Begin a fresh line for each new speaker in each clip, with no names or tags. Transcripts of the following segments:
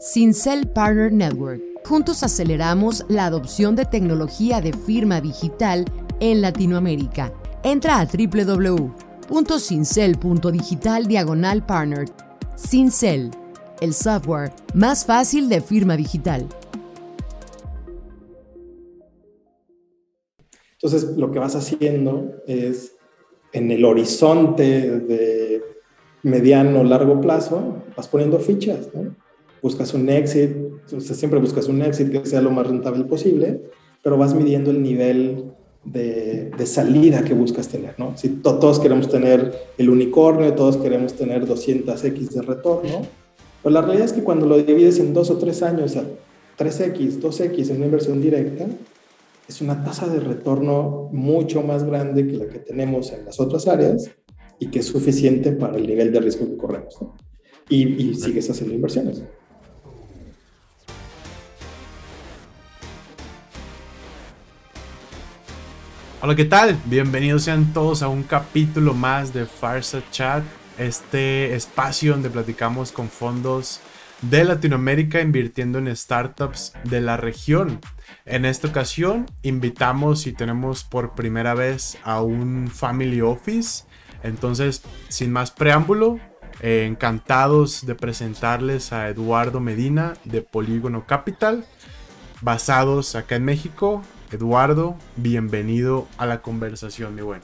Cincel Partner Network. Juntos aceleramos la adopción de tecnología de firma digital en Latinoamérica. Entra a www.cincel.digital diagonal partner. El software más fácil de firma digital.
Entonces, lo que vas haciendo es en el horizonte de mediano, largo plazo, vas poniendo fichas, ¿no? Buscas un exit, siempre buscas un exit que sea lo más rentable posible, pero vas midiendo el nivel de, salida que buscas tener, ¿no? Si todos queremos tener el unicornio, todos queremos tener 200x de retorno, pues la realidad es que cuando lo divides en dos o tres años, a 3x, 2x en una inversión directa, es una tasa de retorno mucho más grande que la que tenemos en las otras áreas y que es suficiente para el nivel de riesgo que corremos. Y, sigues haciendo inversiones.
Hola, ¿qué tal? Bienvenidos sean todos a un capítulo más de Farsa Chat, este espacio donde platicamos con fondos de Latinoamérica invirtiendo en startups de la región. En esta ocasión invitamos y tenemos por primera vez a un family office. Entonces, sin más preámbulo, eh, encantados de presentarles a Eduardo Medina de Polígono Capital, basados acá en México. Eduardo, bienvenido a la conversación, mi buen.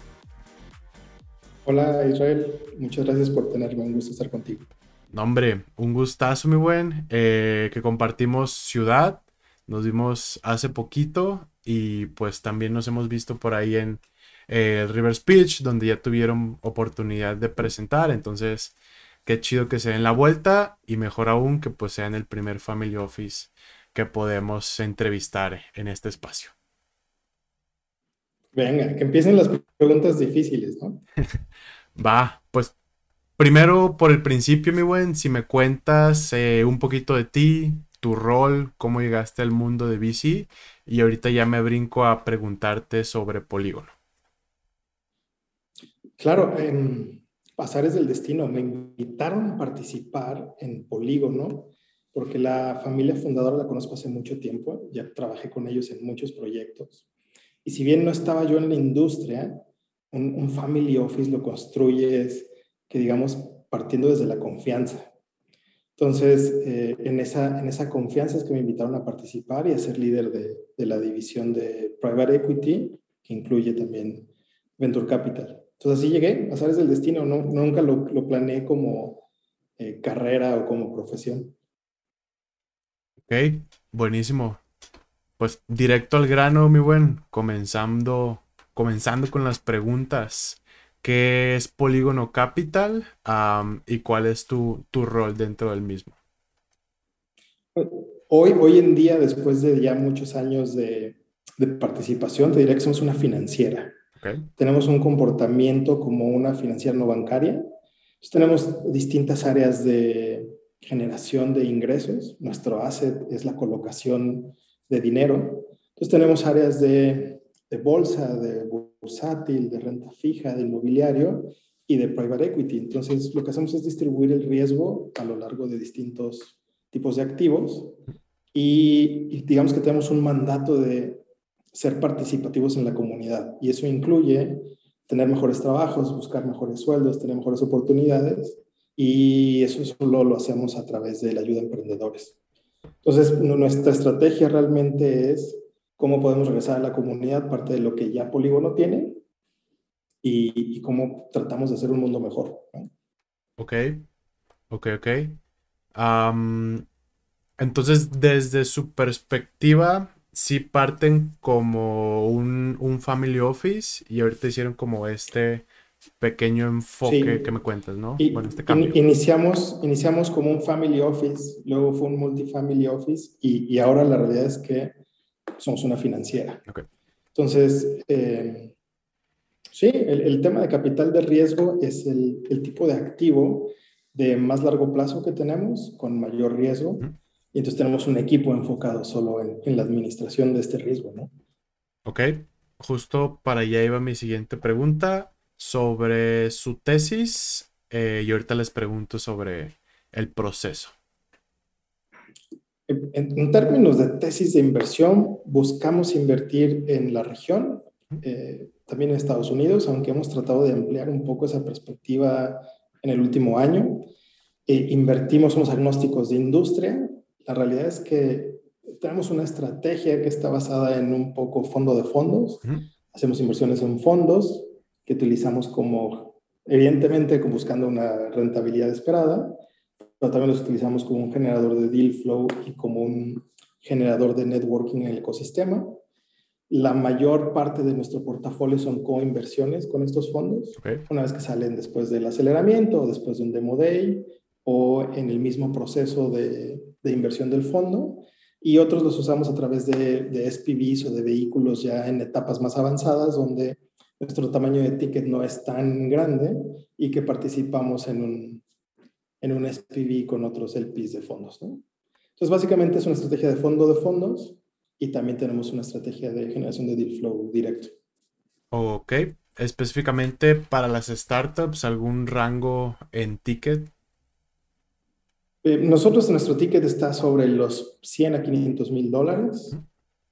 Hola Israel, muchas gracias por tenerme, un gusto estar contigo.
No, hombre, un gustazo, mi buen, eh, que compartimos ciudad, nos vimos hace poquito y pues también nos hemos visto por ahí en eh, el River Speech, donde ya tuvieron oportunidad de presentar, entonces qué chido que se den la vuelta y mejor aún que pues sea en el primer Family Office que podemos entrevistar en este espacio.
Venga, que empiecen las preguntas difíciles, ¿no?
Va, pues Primero, por el principio, mi buen, si me cuentas eh, un poquito de ti, tu rol, cómo llegaste al mundo de bici, y ahorita ya me brinco a preguntarte sobre Polígono.
Claro, en Pasares del Destino me invitaron a participar en Polígono porque la familia fundadora la conozco hace mucho tiempo, ya trabajé con ellos en muchos proyectos. Y si bien no estaba yo en la industria, un, un family office lo construyes que digamos partiendo desde la confianza. Entonces, eh, en, esa, en esa confianza es que me invitaron a participar y a ser líder de, de la división de Private Equity, que incluye también Venture Capital. Entonces, así llegué, a del destino, no, nunca lo, lo planeé como eh, carrera o como profesión.
Ok, buenísimo. Pues directo al grano, mi buen, comenzando, comenzando con las preguntas qué es Polígono Capital y cuál es tu, tu, rol dentro del mismo.
Hoy, hoy en día, después de ya muchos años de, de participación, te diría que somos una financiera. Tenemos un comportamiento como una financiera no bancaria. tenemos distintas áreas de generación de ingresos. Nuestro asset es la colocación de dinero. Entonces tenemos áreas de, de bolsa, de bursátil, de renta fija, de inmobiliario y de private equity. Entonces, lo que hacemos es distribuir el riesgo a lo largo de distintos tipos de activos y, digamos que tenemos un mandato de ser participativos en la comunidad y eso incluye tener mejores trabajos, buscar mejores sueldos, tener mejores oportunidades y eso solo lo hacemos a través de la ayuda a emprendedores. Entonces, nuestra estrategia realmente es cómo podemos regresar a la comunidad, parte de lo que ya Polígono tiene, y, cómo tratamos de hacer un mundo mejor.
Ok, ok, ok. entonces, desde su perspectiva, sí parten como un, un, family office y ahorita hicieron como este pequeño enfoque que me cuentas, ¿no?
bueno, este cambio. iniciamos, iniciamos como un family office, luego fue un multifamily office y, y ahora la realidad es que somos una financiera. Entonces, eh, sí, el, tema de capital de riesgo es el, tipo de activo de más largo plazo que tenemos, con mayor riesgo, y entonces tenemos un equipo enfocado solo en, la administración de este riesgo, ¿no?
Ok, justo para allá iba mi siguiente pregunta sobre su tesis, eh, y ahorita les pregunto sobre el proceso.
En, términos de tesis de inversión, buscamos invertir en la región, eh, también en Estados Unidos, aunque hemos tratado de ampliar un poco esa perspectiva en el último año. Eh, invertimos, somos agnósticos de industria. La realidad es que tenemos una estrategia que está basada en un poco fondo de fondos. Hacemos inversiones en fondos que utilizamos como, evidentemente, buscando una rentabilidad esperada, pero también los utilizamos como un generador de deal flow y como un generador de networking en el ecosistema. La mayor parte de nuestro portafolio son coinversiones con estos fondos, una vez que salen después del aceleramiento o después de un demo day o en el mismo proceso de, de inversión del fondo. Y otros los usamos a través de, de SPVs o de vehículos ya en etapas más avanzadas, donde nuestro tamaño de ticket no es tan grande y que participamos en un, en un SPV con otros LPs de fondos. ¿no? Entonces, básicamente es una estrategia de fondo de fondos y también tenemos una estrategia de generación de deal flow directo.
Ok. Específicamente para las startups, ¿algún rango en ticket?
Eh, nosotros, nuestro ticket está sobre los 100 a 500 mil dólares.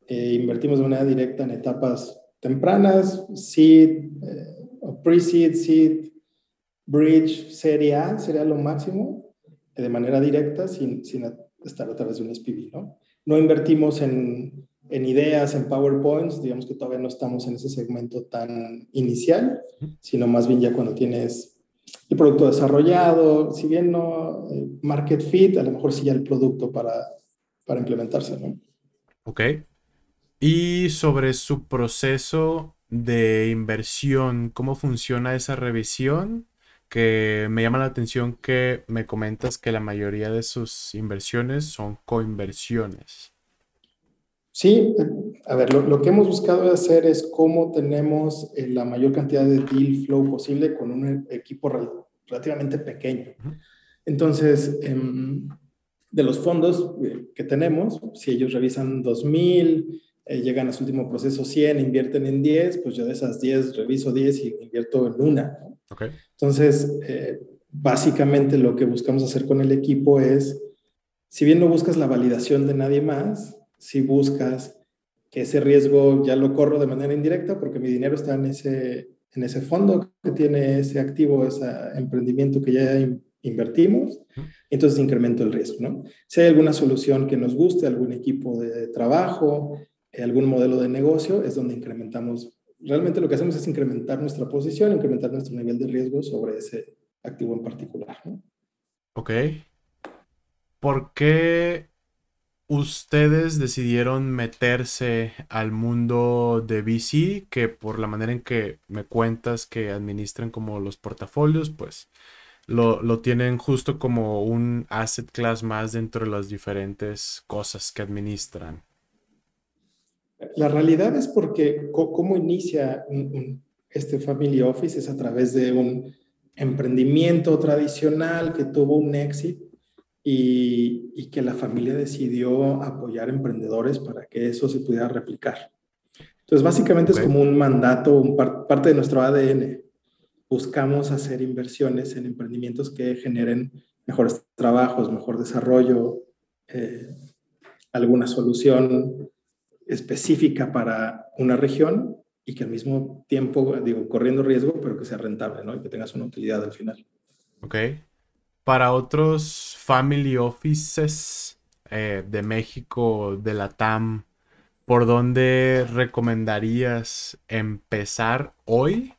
Eh, invertimos de manera directa en etapas tempranas, seed, eh, pre-seed, seed, bridge, serie A, sería lo máximo, de manera directa, sin, sin estar a través de un SPV, ¿no? No invertimos en, en ideas, en PowerPoints, digamos que todavía no estamos en ese segmento tan inicial, sino más bien ya cuando tienes el producto desarrollado, si bien no eh, market fit, a lo mejor sí ya el producto para, para implementarse, ¿no?
Ok. Y sobre su proceso de inversión, ¿cómo funciona esa revisión? Que me llama la atención que me comentas que la mayoría de sus inversiones son coinversiones.
Sí, a ver, lo, que hemos buscado hacer es cómo tenemos eh, la mayor cantidad de deal flow posible con un equipo relativamente pequeño. Entonces, em, de los fondos eh, que tenemos, si ellos revisan 2000, eh, llegan a su último proceso 100, invierten en 10, pues yo de esas 10 reviso 10 y invierto en una. Entonces, eh, básicamente lo que buscamos hacer con el equipo es, si bien no buscas la validación de nadie más, si buscas que ese riesgo ya lo corro de manera indirecta porque mi dinero está en ese, en ese fondo que tiene ese activo, ese emprendimiento que ya invertimos, entonces incremento el riesgo, ¿no? Si hay alguna solución que nos guste, algún equipo de trabajo, algún modelo de negocio, es donde incrementamos. Realmente lo que hacemos es incrementar nuestra posición, incrementar nuestro nivel de riesgo sobre ese activo en particular.
Ok. ¿Por qué ustedes decidieron meterse al mundo de VC? Que por la manera en que me cuentas que administran como los portafolios, pues lo, lo, tienen justo como un asset class más dentro de las diferentes cosas que administran.
La realidad es porque cómo inicia este Family Office es a través de un emprendimiento tradicional que tuvo un éxito y, que la familia decidió apoyar emprendedores para que eso se pudiera replicar. Entonces, básicamente es como un mandato, un parte de nuestro ADN. Buscamos hacer inversiones en emprendimientos que generen mejores trabajos, mejor desarrollo, eh, alguna solución específica para una región y que al mismo tiempo, digo, corriendo riesgo, pero que sea rentable, ¿no? Y que tengas una utilidad al final.
Ok. Para otros family offices eh, de México, de la TAM, ¿por dónde recomendarías empezar hoy?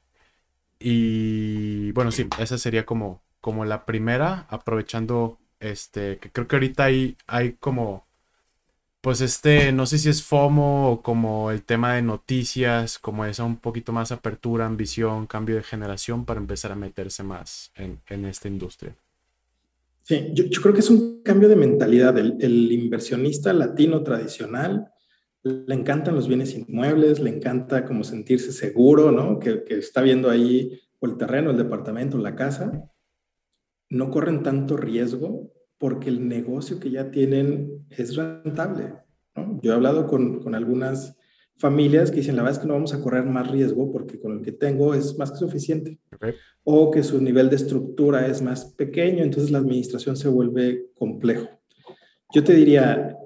Y bueno, sí, esa sería como, como la primera, aprovechando este, que creo que ahorita hay, hay como pues este, no sé si es FOMO o como el tema de noticias, como esa un poquito más apertura, ambición, cambio de generación para empezar a meterse más en, esta industria.
Sí, yo, creo que es un cambio de mentalidad. El, inversionista latino tradicional le encantan los bienes inmuebles, le encanta como sentirse seguro, ¿no? Que, está viendo ahí el terreno, el departamento, la casa. No corren tanto riesgo porque el negocio que ya tienen es rentable. Yo he hablado con, con, algunas familias que dicen, la verdad es que no vamos a correr más riesgo porque con el que tengo es más que suficiente. O que su nivel de estructura es más pequeño, entonces la administración se vuelve complejo. Yo te diría,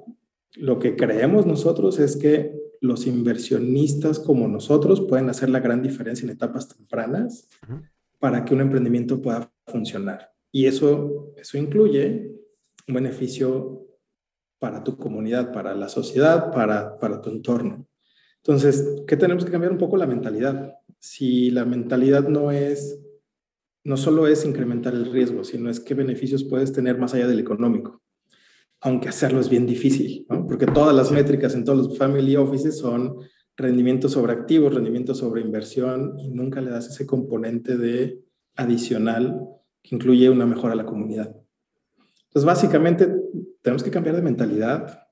Lo que creemos nosotros es que los inversionistas como nosotros pueden hacer la gran diferencia en etapas tempranas para que un emprendimiento pueda funcionar. Y eso, eso incluye un beneficio para tu comunidad, para la sociedad, para, para tu entorno. Entonces, ¿qué tenemos que cambiar un poco la mentalidad? Si la mentalidad no es, no solo es incrementar el riesgo, sino es qué beneficios puedes tener más allá del económico aunque hacerlo es bien difícil, ¿no? porque todas las métricas en todos los family offices son rendimiento sobre activos, rendimiento sobre inversión, y nunca le das ese componente de adicional que incluye una mejora a la comunidad. Entonces, básicamente, tenemos que cambiar de mentalidad,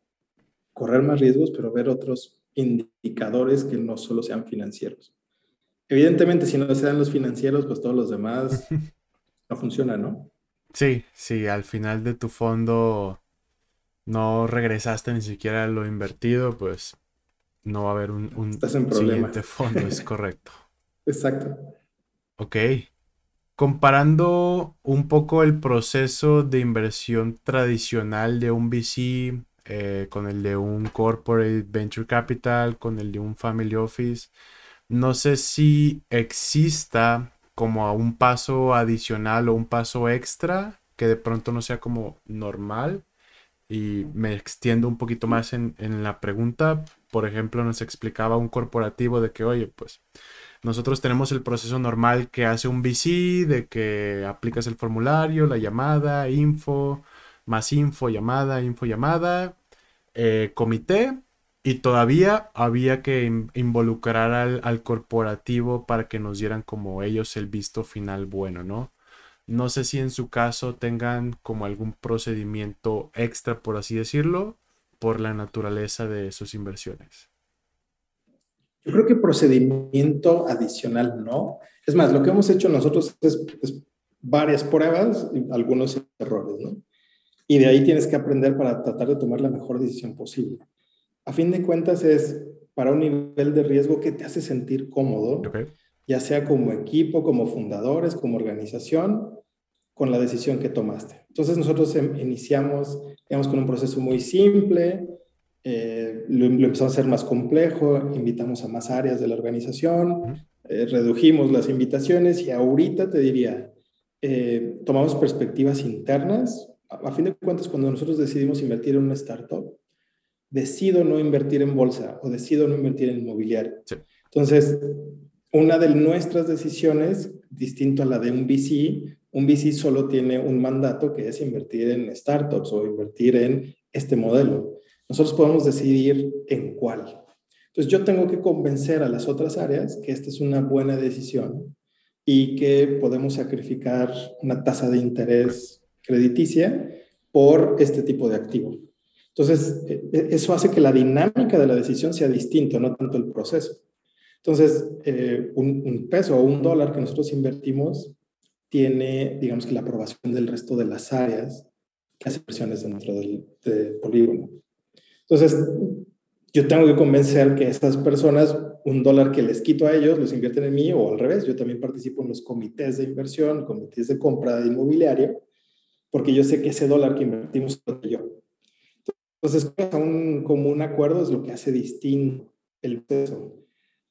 correr más riesgos, pero ver otros indicadores que no solo sean financieros. Evidentemente, si no se dan los financieros, pues todos los demás no funcionan, ¿no?
Sí, sí, al final de tu fondo no regresaste ni siquiera lo invertido, pues no va a haber un, un siguiente fondo, es correcto.
Exacto.
Ok. Comparando un poco el proceso de inversión tradicional de un VC eh, con el de un corporate venture capital, con el de un family office, no sé si exista como un paso adicional o un paso extra que de pronto no sea como normal y me extiendo un poquito más en, la pregunta. Por ejemplo, nos explicaba un corporativo de que, oye, pues nosotros tenemos el proceso normal que hace un VC, de que aplicas el formulario, la llamada, info, más info, llamada, info, llamada, eh, comité, y todavía había que involucrar al, al corporativo para que nos dieran como ellos el visto final bueno, ¿no? No sé si en su caso tengan como algún procedimiento extra, por así decirlo, por la naturaleza de sus inversiones.
Yo creo que procedimiento adicional no. Es más, lo que hemos hecho nosotros es, varias pruebas y algunos errores, ¿no? Y de ahí tienes que aprender para tratar de tomar la mejor decisión posible. A fin de cuentas es para un nivel de riesgo que te hace sentir cómodo, ya sea como equipo, como fundadores, como organización, con la decisión que tomaste. Entonces nosotros em, iniciamos, digamos, con un proceso muy simple, eh, lo, empezamos a hacer más complejo, invitamos a más áreas de la organización, eh, redujimos las invitaciones y ahorita te diría, eh, tomamos perspectivas internas. A, fin de cuentas, cuando nosotros decidimos invertir en una startup, decido no invertir en bolsa o decido no invertir en inmobiliario. Entonces, una de nuestras decisiones, distinto a la de un VC, un VC solo tiene un mandato que es invertir en startups o invertir en este modelo. Nosotros podemos decidir en cuál. Entonces yo tengo que convencer a las otras áreas que esta es una buena decisión y que podemos sacrificar una tasa de interés crediticia por este tipo de activo. Entonces, e, e, eso hace que la dinámica de la decisión sea distinta, no tanto el proceso. Entonces, eh, un, un, peso o un dólar que nosotros invertimos tiene, digamos que la aprobación del resto de las áreas que hacen presiones dentro del, polígono. Entonces, yo tengo que convencer que estas personas, un dólar que les quito a ellos, los invierten en mí o al revés. Yo también participo en los comités de inversión, comités de compra de inmobiliario, porque yo sé que ese dólar que invertimos es yo. Entonces, un común acuerdo es lo que hace distinto el proceso.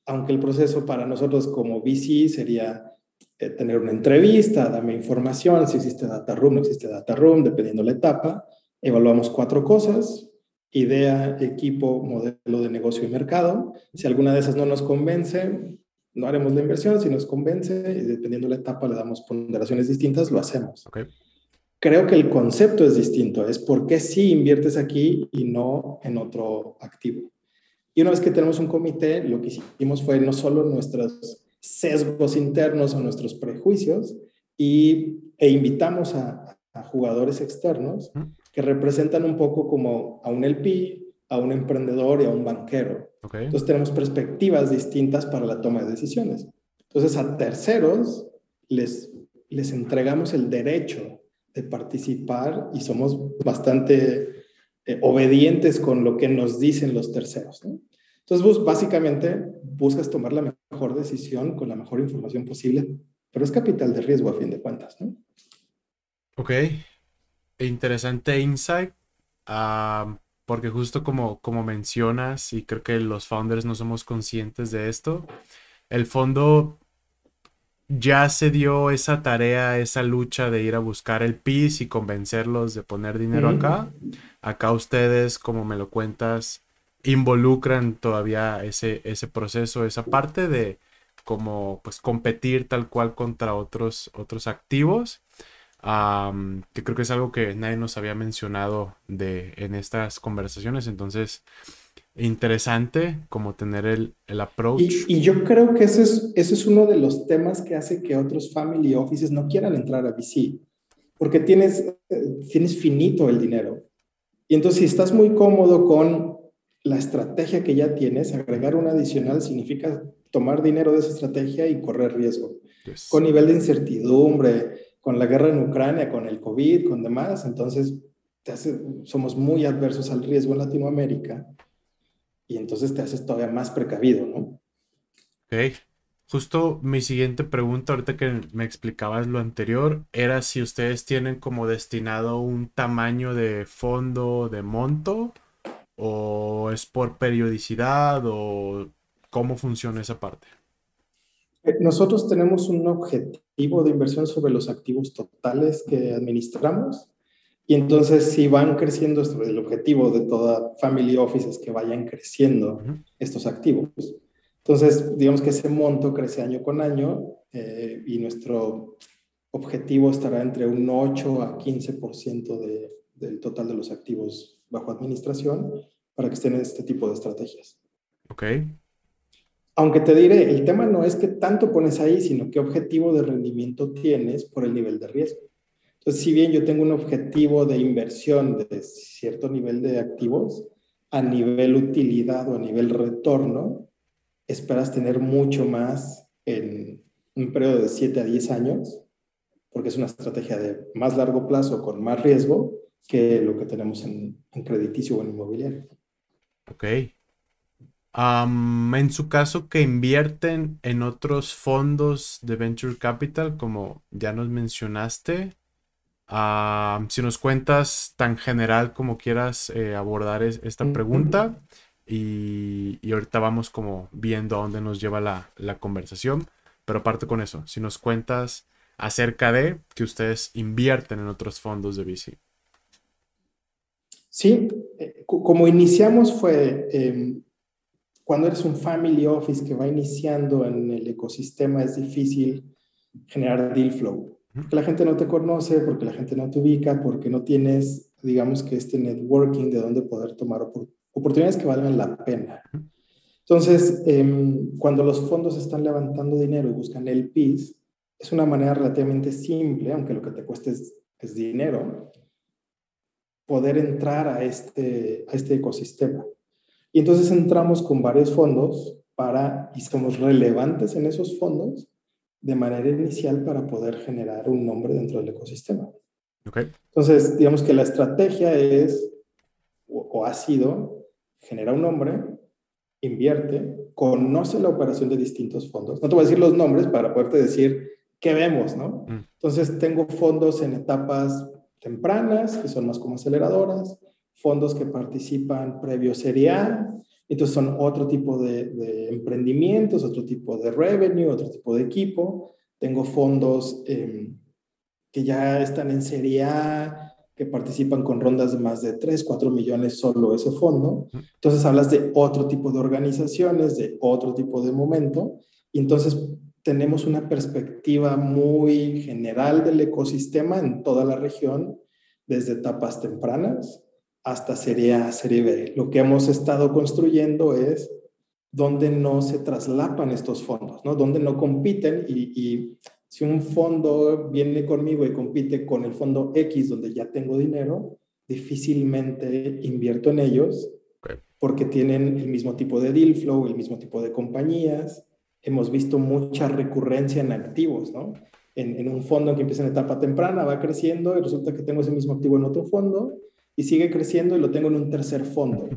Aunque el proceso para nosotros como VC sería eh, tener una entrevista, dame información, si existe data room, no existe data room, dependiendo la etapa. Evaluamos cuatro cosas, idea, equipo, modelo de negocio y mercado. Si alguna de esas no nos convence, no haremos la inversión. Si nos convence, y dependiendo la etapa le damos ponderaciones distintas, lo hacemos. Creo que el concepto es distinto, es por qué sí inviertes aquí y no en otro activo. Y una vez que tenemos un comité, lo que hicimos fue no solo nuestras sesgos internos o nuestros prejuicios y, e invitamos a, jugadores externos que representan un poco como a un LP, a un emprendedor y a un banquero. Entonces tenemos perspectivas distintas para la toma de decisiones. Entonces a terceros les, les entregamos el derecho de participar y somos bastante eh, obedientes con lo que nos dicen los terceros. Entonces, básicamente buscas tomar la mejor decisión con la mejor información posible, pero es capital de riesgo a fin de cuentas, ¿no?
Ok. Interesante insight. porque justo como, como mencionas, y creo que los founders no somos conscientes de esto, el fondo ya se dio esa tarea, esa lucha de ir a buscar el PIS y convencerlos de poner dinero acá. Acá ustedes, como me lo cuentas, involucran todavía ese, ese proceso, esa parte de como pues competir tal cual contra otros, otros activos. Que creo que es algo que nadie nos había mencionado de, en estas conversaciones. Entonces, interesante como tener el, el approach.
Y, yo creo que ese es, ese es uno de los temas que hace que otros family offices no quieran entrar a VC, porque tienes, eh, tienes finito el dinero. Y entonces si estás muy cómodo con la estrategia que ya tienes, agregar una adicional significa tomar dinero de esa estrategia y correr riesgo. Con nivel de incertidumbre, con la guerra en Ucrania, con el COVID, con demás, entonces te hace, somos muy adversos al riesgo en Latinoamérica y entonces te haces todavía más precavido, ¿no?
Ok. Justo mi siguiente pregunta, ahorita que me explicabas lo anterior, era si ustedes tienen como destinado un tamaño de fondo, de monto, o es por periodicidad, o cómo funciona esa parte.
Nosotros tenemos un objetivo de inversión sobre los activos totales que administramos y entonces, si van creciendo, el objetivo de toda family office es que vayan creciendo estos activos. Entonces, digamos que ese monto crece año con año eh, y nuestro objetivo estará entre un 8 a 15% de, del total de los activos bajo administración para que estén en este tipo de estrategias.
Ok.
Aunque te diré, el tema no es que tanto pones ahí, sino qué objetivo de rendimiento tienes por el nivel de riesgo. Entonces, si bien yo tengo un objetivo de inversión de cierto nivel de activos, a nivel utilidad o a nivel retorno, esperas tener mucho más en un periodo de 7 a 10 años, porque es una estrategia de más largo plazo con más riesgo que lo que tenemos en, crediticio o en inmobiliario.
Ok. En su caso, que invierten en otros fondos de venture capital, como ya nos mencionaste, si nos cuentas tan general como quieras eh, abordar esta pregunta y, ahorita vamos como viendo a dónde nos lleva la, conversación. Pero aparte con eso, si nos cuentas acerca de que ustedes invierten en otros fondos de VC.
Sí, eh, como iniciamos fue em, cuando eres un family office que va iniciando en el ecosistema es difícil generar deal flow. Porque la gente no te conoce, porque la gente no te ubica, porque no tienes, digamos que este networking de donde poder tomar oportunidades que valgan la pena. Entonces, em, cuando los fondos están levantando dinero y buscan el PIS, es una manera relativamente simple, aunque lo que te cueste es, es dinero, poder entrar a este, a este ecosistema. Y entonces entramos con varios fondos para, y somos relevantes en esos fondos de manera inicial para poder generar un nombre dentro del ecosistema.
Okay.
Entonces, digamos que la estrategia es, o, ha sido, genera un nombre, invierte, conoce la operación de distintos fondos. No te voy a decir los nombres para poderte decir qué vemos, ¿no? Mm. Entonces, tengo fondos en etapas tempranas, que son más como aceleradoras, fondos que participan previo Serie A, entonces son otro tipo de, emprendimientos, otro tipo de revenue, otro tipo de equipo. Tengo fondos em, que ya están en Serie A, que participan con rondas de más de 3, 4 millones solo ese fondo. Entonces hablas de otro tipo de organizaciones, de otro tipo de momento. Y entonces tenemos una perspectiva muy general del ecosistema en toda la región, desde etapas tempranas hasta Serie A, Serie B. Lo que hemos estado construyendo es donde no se traslapan estos fondos, ¿no? Donde no compiten y, si un fondo viene conmigo y compite con el fondo X donde ya tengo dinero, difícilmente invierto en ellos porque tienen el mismo tipo de deal flow, el mismo tipo de compañías. Hemos visto mucha recurrencia en activos, ¿no? En, en un fondo que empieza en etapa temprana, va creciendo y resulta que tengo ese mismo activo en otro fondo y sigue creciendo y lo tengo en un tercer fondo.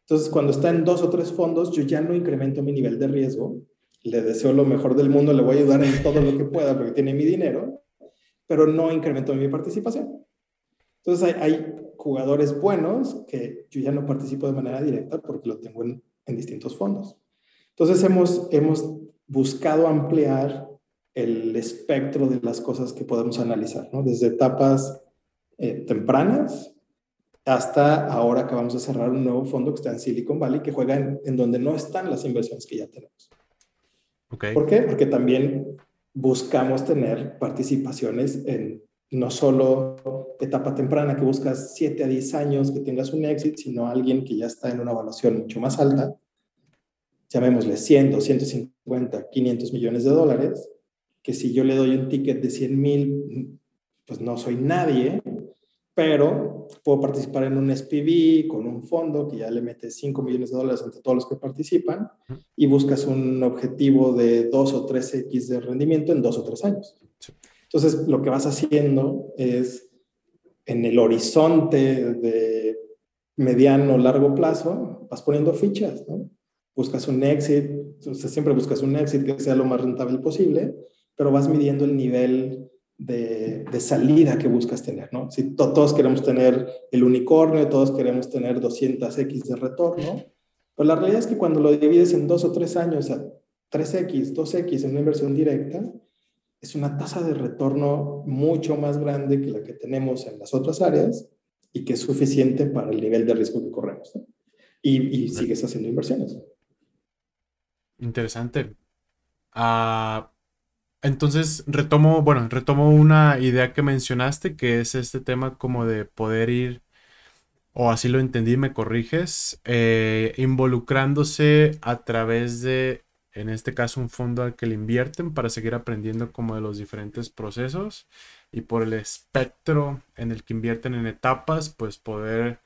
Entonces, cuando está en dos o tres fondos, yo ya no incremento mi nivel de riesgo. Le deseo lo mejor del mundo, le voy a ayudar en todo lo que pueda porque tiene mi dinero, pero no incremento mi participación. Entonces, hay, jugadores buenos que yo ya no participo de manera directa porque lo tengo en, distintos fondos. Entonces hemos, hemos buscado ampliar el espectro de las cosas que podemos analizar, ¿no? desde etapas eh, tempranas hasta ahora que vamos a cerrar un nuevo fondo que está en Silicon Valley que juega en, donde no están las inversiones que ya tenemos.
Okay.
¿Por qué? Porque también buscamos tener participaciones en no solo etapa temprana que buscas 7 a 10 años que tengas un éxito, sino alguien que ya está en una evaluación mucho más alta, llamémosle 100, 250, 500 millones de dólares, que si yo le doy un ticket de 100 mil, pues no soy nadie, pero puedo participar en un SPV con un fondo que ya le mete 5 millones de dólares entre todos los que participan y buscas un objetivo de 2 o 3X de rendimiento en 2 o 3 años. Entonces, lo que vas haciendo es en el horizonte de mediano o largo plazo, vas poniendo fichas, ¿no? Buscas un exit, entonces siempre buscas un exit que sea lo más rentable posible, pero vas midiendo el nivel de, salida que buscas tener, ¿no? Si todos queremos tener el unicornio, todos queremos tener 200x de retorno, pues la realidad es que cuando lo divides en dos o tres años a 3x, 2x en una inversión directa, es una tasa de retorno mucho más grande que la que tenemos en las otras áreas y que es suficiente para el nivel de riesgo que corremos. Y, sigues haciendo inversiones.
Interesante. Ah, entonces, retomo, bueno, retomo una idea que mencionaste, que es este tema como de poder ir, o así lo entendí, me corriges, eh, involucrándose a través de, en este caso, un fondo al que le invierten para seguir aprendiendo como de los diferentes procesos y por el espectro en el que invierten en etapas, pues poder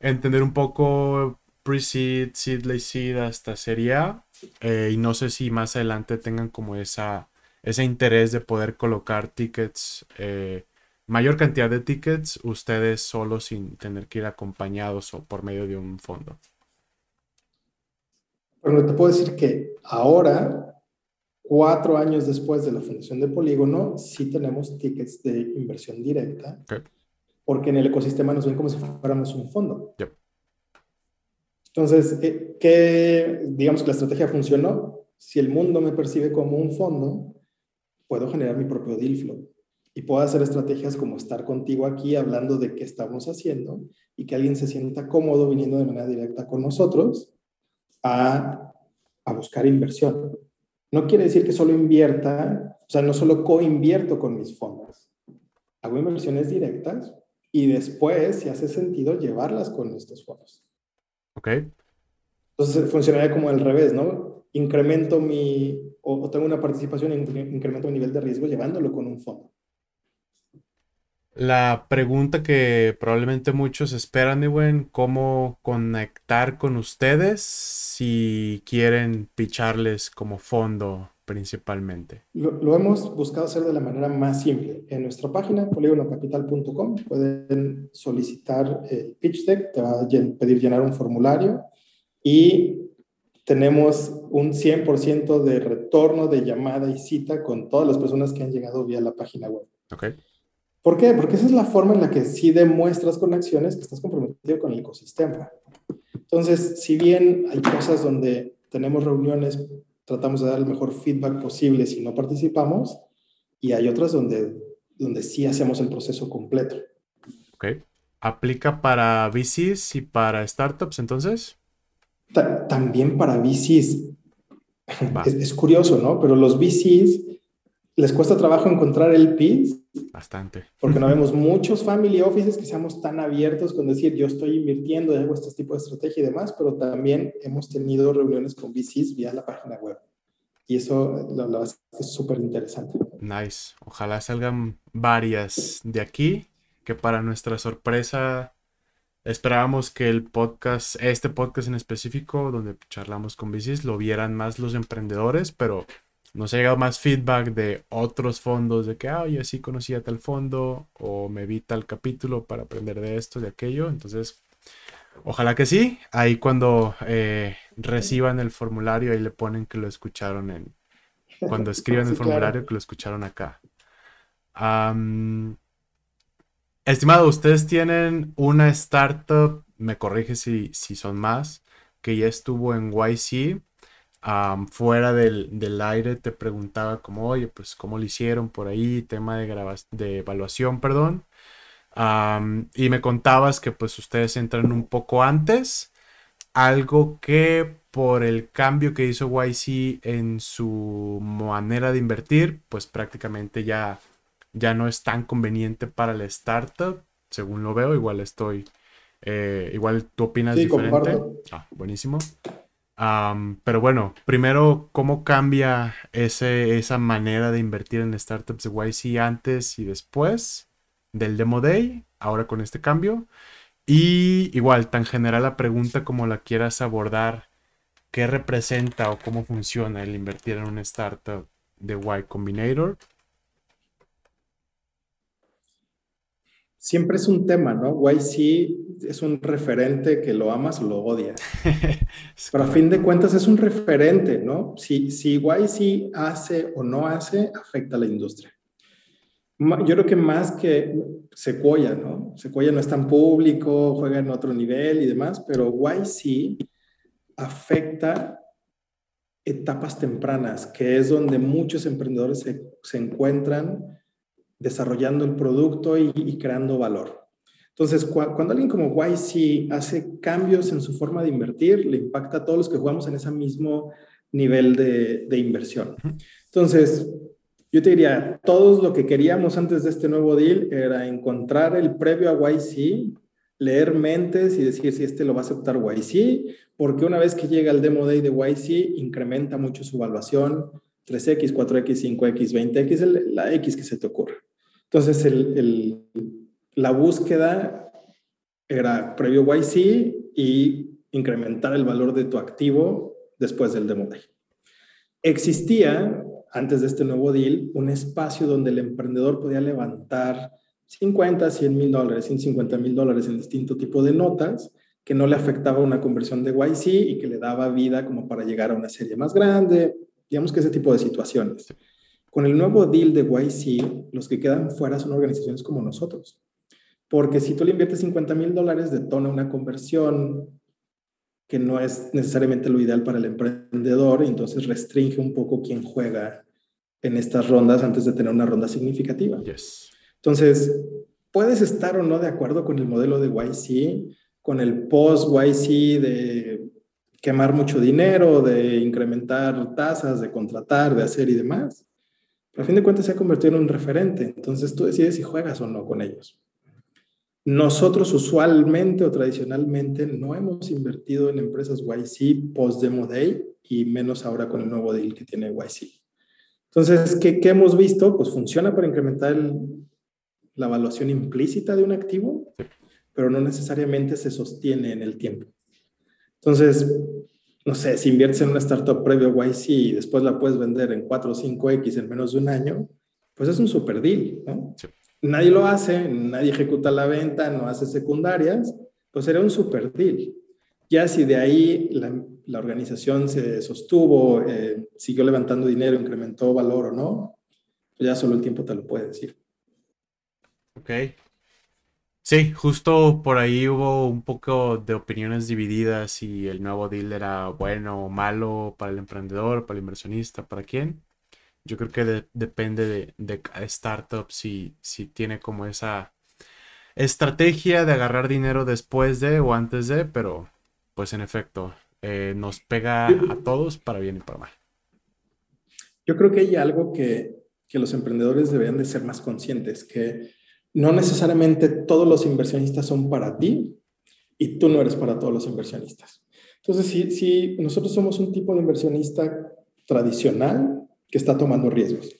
entender un poco pre-seed, seed, seed hasta serie A. Eh, y no sé si más adelante tengan como esa ese interés de poder colocar tickets, eh, mayor cantidad de tickets, ustedes solo sin tener que ir acompañados o por medio de un fondo.
Bueno, te puedo decir que ahora, cuatro años después de la fundación de Polígono, sí tenemos tickets de inversión directa, porque en el ecosistema nos ven como si fuéramos un fondo. Entonces, eh, ¿qué, digamos que la estrategia funcionó? Si el mundo me percibe como un fondo, puedo generar mi propio deal flow y puedo hacer estrategias como estar contigo aquí hablando de qué estamos haciendo y que alguien se sienta cómodo viniendo de manera directa con nosotros a, a buscar inversión. No quiere decir que solo invierta, o sea, no solo co-invierto con mis fondos. Hago inversiones directas y después, si hace sentido, llevarlas con nuestros fondos.
Ok.
Entonces funcionaría como al revés, ¿no? Incremento mi, o, tengo una participación en incremento mi nivel de riesgo llevándolo con un fondo.
La pregunta que probablemente muchos esperan, Ewen, ¿cómo conectar con ustedes si quieren picharles como fondo principalmente?
Lo, hemos buscado hacer de la manera más simple. En nuestra página, poligonocapital.com, pueden solicitar el pitch deck, te va a pedir llenar un formulario y tenemos un 100% de retorno de llamada y cita con todas las personas que han llegado vía la página web.
Okay.
¿Por qué? Porque esa es la forma en la que sí demuestras con acciones que estás comprometido con el ecosistema. Entonces, si bien hay cosas donde tenemos reuniones, tratamos de dar el mejor feedback posible si no participamos, y hay otras donde, donde sí hacemos el proceso completo.
Ok. ¿Aplica para VCs y para startups entonces?
También para VCs. Es, curioso, ¿no? Pero los VCs les cuesta trabajo encontrar el PIS.
Bastante.
Porque no vemos muchos family offices que seamos tan abiertos con decir yo estoy invirtiendo, hago este tipo de estrategia y demás, pero también hemos tenido reuniones con VCs vía la página web. Y eso la, la es súper interesante.
Nice. Ojalá salgan varias de aquí, que para nuestra sorpresa Esperábamos que el podcast, este podcast en específico, donde charlamos con bicis, lo vieran más los emprendedores, pero nos ha llegado más feedback de otros fondos, de que, ah, yo sí conocía tal fondo, o me vi tal capítulo para aprender de esto, de aquello. Entonces, ojalá que sí. Ahí cuando eh, reciban el formulario, ahí le ponen que lo escucharon en. Cuando escriban el formulario, que lo escucharon acá. Estimado, ustedes tienen una startup, me corrige si, si son más, que ya estuvo en YC. fuera del, aire te preguntaba como, oye, pues cómo lo hicieron por ahí, tema de, de evaluación, perdón. y me contabas que pues ustedes entran un poco antes, algo que por el cambio que hizo YC en su manera de invertir, pues prácticamente ya, ya no es tan conveniente para la startup, según lo veo, igual estoy, eh, igual tú opinas diferente. Ah, buenísimo. pero bueno, primero, ¿cómo cambia ese, esa manera de invertir en startups de YC antes y después del Demo Day, ahora con este cambio? Y igual, tan general la pregunta como la quieras abordar qué representa o cómo funciona el invertir en una startup de Y Combinator?
Siempre es un tema, ¿no? YC es un referente que lo amas o lo odias. Pero a fin de cuentas es un referente, ¿no? Si, si YC hace o no hace, afecta a la industria. Yo creo que más que Sequoia, ¿no? Sequoia no es tan público, juega en otro nivel y demás, pero YC afecta etapas tempranas, que es donde muchos emprendedores se, encuentran desarrollando el producto y, creando valor. Entonces, cuando alguien como YC hace cambios en su forma de invertir, le impacta a todos los que jugamos en ese mismo nivel de, de inversión. Entonces, yo te diría, todos lo que queríamos antes de este nuevo deal era encontrar el previo a YC leer mentes y decir si este lo va a aceptar YC, porque una vez que llega el demo day de YC, incrementa mucho su evaluación, 3X, 4X, 5X, 20X, la X que se te ocurra. Entonces, la búsqueda era previo YC y incrementar el valor de tu activo después del demo day. Existía, antes de este nuevo deal, un espacio donde el emprendedor podía levantar 50, 100 mil dólares, 150 mil dólares en distinto tipo de notas que no le afectaba una conversión de YC y que le daba vida como para llegar a una serie más grande, digamos que ese tipo de situaciones. Con el nuevo deal de YC, los que quedan fuera son organizaciones como nosotros. Porque si tú le inviertes 50 mil dólares, detona una conversión que no es necesariamente lo ideal para el emprendedor y entonces restringe un poco quién juega en estas rondas antes de tener una ronda significativa.
Yes.
Entonces, puedes estar o no de acuerdo con el modelo de YC, con el post-YC de quemar mucho dinero, de incrementar tasas, de contratar, de hacer y demás. A fin de cuentas se ha convertido en un referente. Entonces tú decides si juegas o no con ellos. Nosotros usualmente o tradicionalmente no hemos invertido en empresas YC post-Demo Day y menos ahora con el nuevo deal que tiene YC. Entonces, ¿qué, ¿qué, hemos visto? Pues funciona para incrementar el, la evaluación implícita de un activo, pero no necesariamente se sostiene en el tiempo. Entonces, no sé, si inviertes en una startup previo a YC y después la puedes vender en 4 o 5X en menos de un año, pues es un super deal, ¿no? Nadie lo hace, nadie ejecuta la venta, no hace secundarias, pues sería un super deal. Ya si de ahí la, organización se sostuvo, eh, siguió levantando dinero, incrementó valor o no, pues ya solo el tiempo te lo puede decir.
Ok. Sí, justo por ahí hubo un poco de opiniones divididas si el nuevo deal era bueno o malo para el emprendedor, para el inversionista, para quién. Yo creo que depende de, de cada startup si, si tiene como esa estrategia de agarrar dinero después de o antes de, pero pues en efecto, eh, nos pega a todos para bien y para mal.
Yo creo que hay algo que, que los emprendedores deberían de ser más conscientes, que no necesariamente todos los inversionistas son para ti y tú no eres para todos los inversionistas. Entonces, si, nosotros somos un tipo de inversionista tradicional que está tomando riesgos.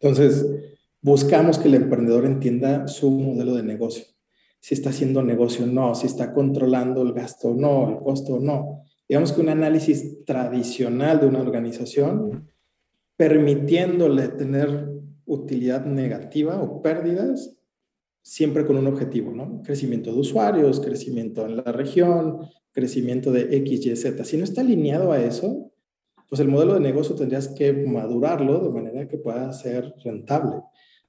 Entonces, buscamos que el emprendedor entienda su modelo de negocio. Si está haciendo negocio o no, si está controlando el gasto o no, el costo o no. Digamos que un análisis tradicional de una organización, permitiéndole tener utilidad negativa o pérdidas siempre con un objetivo, ¿no? Crecimiento de usuarios, crecimiento en la región, crecimiento de X, Y, Z. Si no está alineado a eso, pues el modelo de negocio tendrías que madurarlo de manera que pueda ser rentable.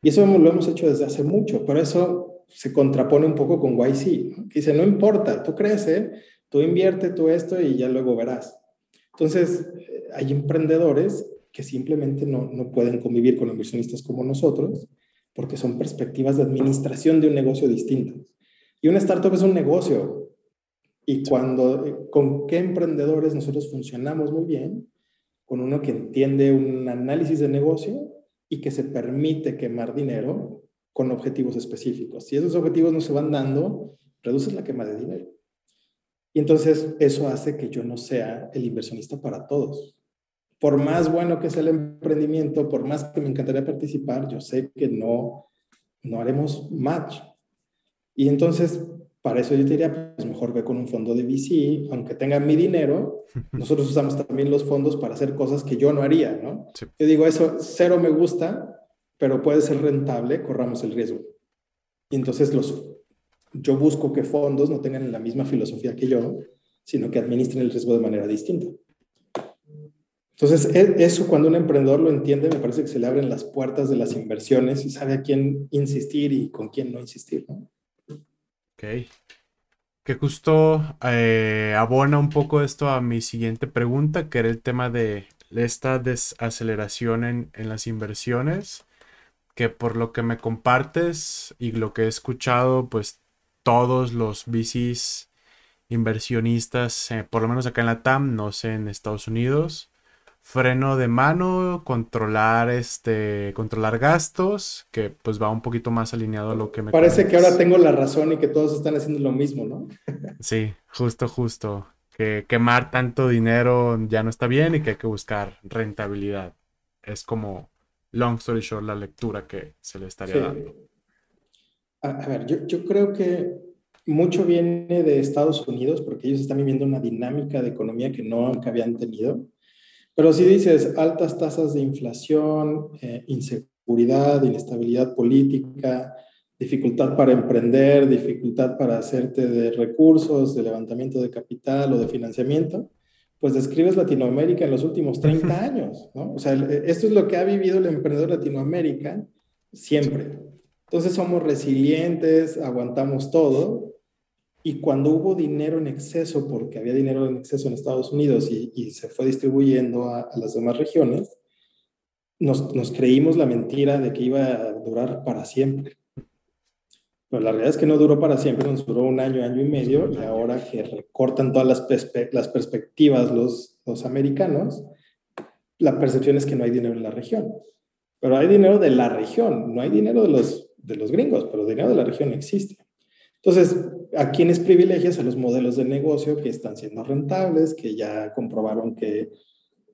Y eso lo hemos hecho desde hace mucho. Por eso se contrapone un poco con YC, que dice, no importa, tú crece, tú invierte, tú esto y ya luego verás. Entonces, eh, hay emprendedores que simplemente no, no pueden convivir con inversionistas como nosotros porque son perspectivas de administración de un negocio distintas. Y una startup es un negocio. Y cuando, eh, con qué emprendedores nosotros funcionamos muy bien, con uno que entiende un análisis de negocio y que se permite quemar dinero con objetivos específicos. Si esos objetivos no se van dando, reduces la quema de dinero. Y entonces eso hace que yo no sea el inversionista para todos. Por más bueno que sea el emprendimiento, por más que me encantaría participar, yo sé que no, no haremos match. Y entonces, para eso yo te diría, pues mejor ve con un fondo de VC, aunque tenga mi dinero, nosotros usamos también los fondos para hacer cosas que yo no haría, ¿no? Yo digo, eso cero me gusta, pero puede ser rentable, corramos el riesgo. Y entonces los, yo busco que fondos no tengan la misma filosofía que yo, sino que administren el riesgo de manera distinta. Entonces, e, eso cuando un emprendedor lo entiende, me parece que se le abren las puertas de las inversiones y sabe a quién insistir y con quién no insistir. ¿no?
Ok. Que justo eh, abona un poco esto a mi siguiente pregunta, que era el tema de esta desaceleración en, en las inversiones que por lo que me compartes y lo que he escuchado, pues todos los VCs inversionistas, eh, por lo menos acá en la TAM, no sé, en Estados Unidos, freno de mano, controlar este, controlar gastos, que pues va un poquito más alineado a lo que me
Parece que ahora tengo la razón y que todos están haciendo lo mismo, ¿no?
sí, justo, justo. Que quemar tanto dinero ya no está bien y que hay que buscar rentabilidad. Es como long story short, la lectura que se le estaría dando?
A, ver, yo, yo, creo que mucho viene de Estados Unidos porque ellos están viviendo una dinámica de economía que no habían tenido. Pero si dices altas tasas de inflación, eh, inseguridad, inestabilidad política, dificultad para emprender, dificultad para hacerte de recursos, de levantamiento de capital o de financiamiento, pues describes Latinoamérica en los últimos 30 años, ¿no? O sea, esto es lo que ha vivido el emprendedor Latinoamérica siempre. Entonces somos resilientes, aguantamos todo, y cuando hubo dinero en exceso, porque había dinero en exceso en Estados Unidos y, se fue distribuyendo a, las demás regiones, nos, nos creímos la mentira de que iba a durar para siempre. Pero la realidad es que no duró para siempre, nos duró un año, año y medio, y ahora que recortan todas las, las perspectivas los, los americanos, la percepción es que no hay dinero en la región. Pero hay dinero de la región, no hay dinero de los, de los gringos, pero dinero de la región existe. Entonces, ¿a quiénes privilegias? A los modelos de negocio que están siendo rentables, que ya comprobaron que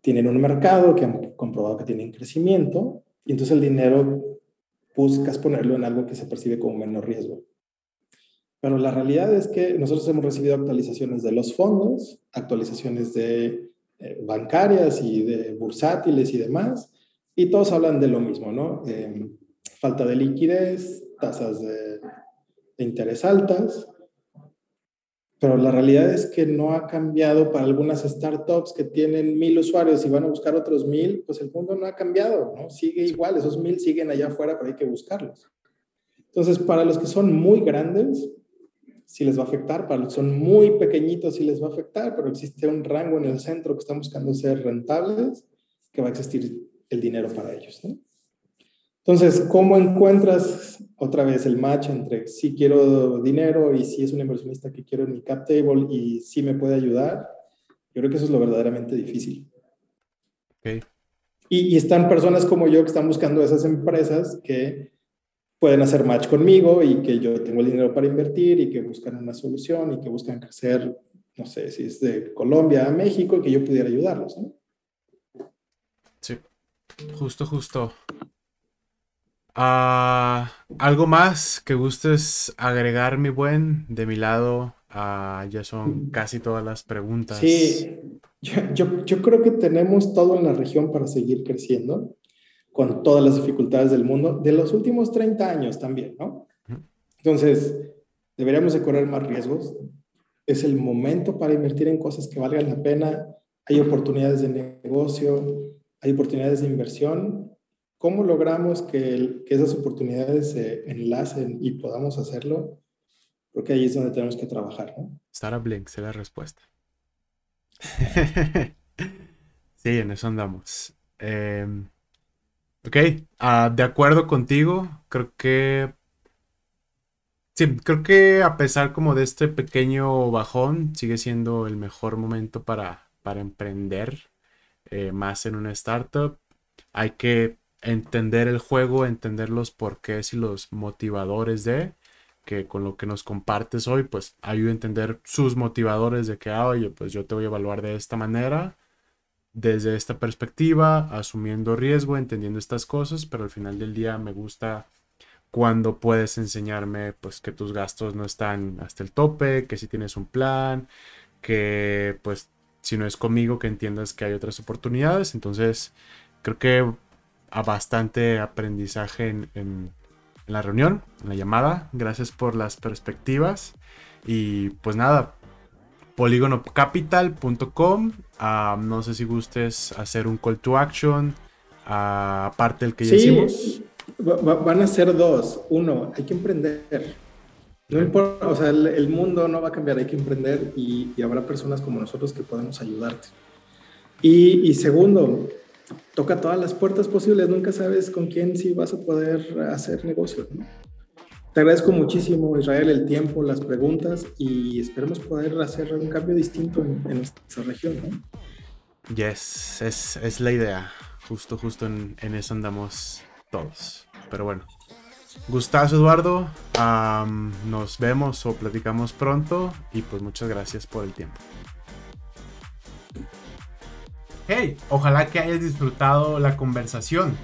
tienen un mercado, que han comprobado que tienen crecimiento, y entonces el dinero buscas ponerlo en algo que se percibe como menor riesgo. Pero la realidad es que nosotros hemos recibido actualizaciones de los fondos, actualizaciones de eh, bancarias y de bursátiles y demás, y todos hablan de lo mismo, ¿no? Em, falta de liquidez, tasas de interés altas, pero la realidad es que no ha cambiado para algunas startups que tienen mil usuarios y van a buscar otros mil, pues el mundo no ha cambiado, ¿no? Sigue igual, esos mil siguen allá afuera, pero hay que buscarlos. Entonces, para los que son muy grandes, sí les va a afectar, para los que son muy pequeñitos sí les va a afectar, pero existe un rango en el centro que están buscando ser rentables, que va a existir el dinero para ellos, ¿no? Entonces, ¿cómo encuentras otra vez el match entre si quiero dinero y si es un inversionista que quiero en mi cap table y si me puede ayudar? Yo creo que eso es lo verdaderamente difícil.
Okay.
Y, y, están personas como yo que están buscando esas empresas que pueden hacer match conmigo y que yo tengo el dinero para invertir y que buscan una solución y que buscan crecer, no sé, si es de Colombia a México y que yo pudiera ayudarlos. ¿no?
Sí, justo, justo. Ah, ¿Algo más que gustes agregar, mi buen? De mi lado, uh, ya son casi todas las preguntas.
Sí, yo, yo, creo que tenemos todo en la región para seguir creciendo con todas las dificultades del mundo, de los últimos 30 años también, ¿no? Entonces, deberíamos de correr más riesgos. Es el momento para invertir en cosas que valgan la pena. Hay oportunidades de negocio, hay oportunidades de inversión ¿Cómo logramos que, que esas oportunidades se enlacen y podamos hacerlo? Creo que ahí es donde tenemos que trabajar, ¿no?
Startup Links es la respuesta. sí, en eso andamos. Em, ok, ah, de acuerdo contigo, creo que... Sí, creo que a pesar como de este pequeño bajón, sigue siendo el mejor momento para, para emprender eh, más en una startup. Hay que entender el juego, entender los porqués y los motivadores de que con lo que nos compartes hoy, pues ayuda a entender sus motivadores de que, ah, oye, pues yo te voy a evaluar de esta manera, desde esta perspectiva, asumiendo riesgo, entendiendo estas cosas, pero al final del día me gusta cuando puedes enseñarme, pues que tus gastos no están hasta el tope, que si tienes un plan, que pues si no es conmigo, que entiendas que hay otras oportunidades. Entonces, creo que a bastante aprendizaje en en la reunión, en la llamada. Gracias por las perspectivas. Y pues nada, poligonocapital.com. Ah, no sé si gustes hacer un call to action, uh, aparte del que ya hicimos.
van a ser dos. Uno, hay que emprender. No importa, o sea, el, mundo no va a cambiar, hay que emprender y, habrá personas como nosotros que podemos ayudarte. Y, y segundo, toca todas las puertas posibles, nunca sabes con quién sí vas a poder hacer negocio. Te agradezco muchísimo, Israel, el tiempo, las preguntas y esperemos poder hacer un cambio distinto en, nuestra región. ¿no?
Yes, es, es, la idea. Justo, justo en, en, eso andamos todos. Pero bueno, gustazo, Eduardo. nos vemos o platicamos pronto y pues muchas gracias por el tiempo. Hey, ojalá que hayas disfrutado la conversación.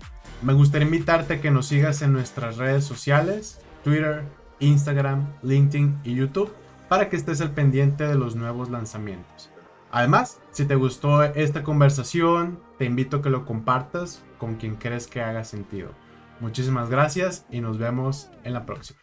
Me gustaría invitarte a que nos sigas en nuestras redes sociales, Twitter, Instagram, LinkedIn y YouTube, para que estés al pendiente de los nuevos lanzamientos. Además, si te gustó esta conversación, te invito a que lo compartas con quien crees que haga sentido. Muchísimas gracias y nos vemos en la próxima.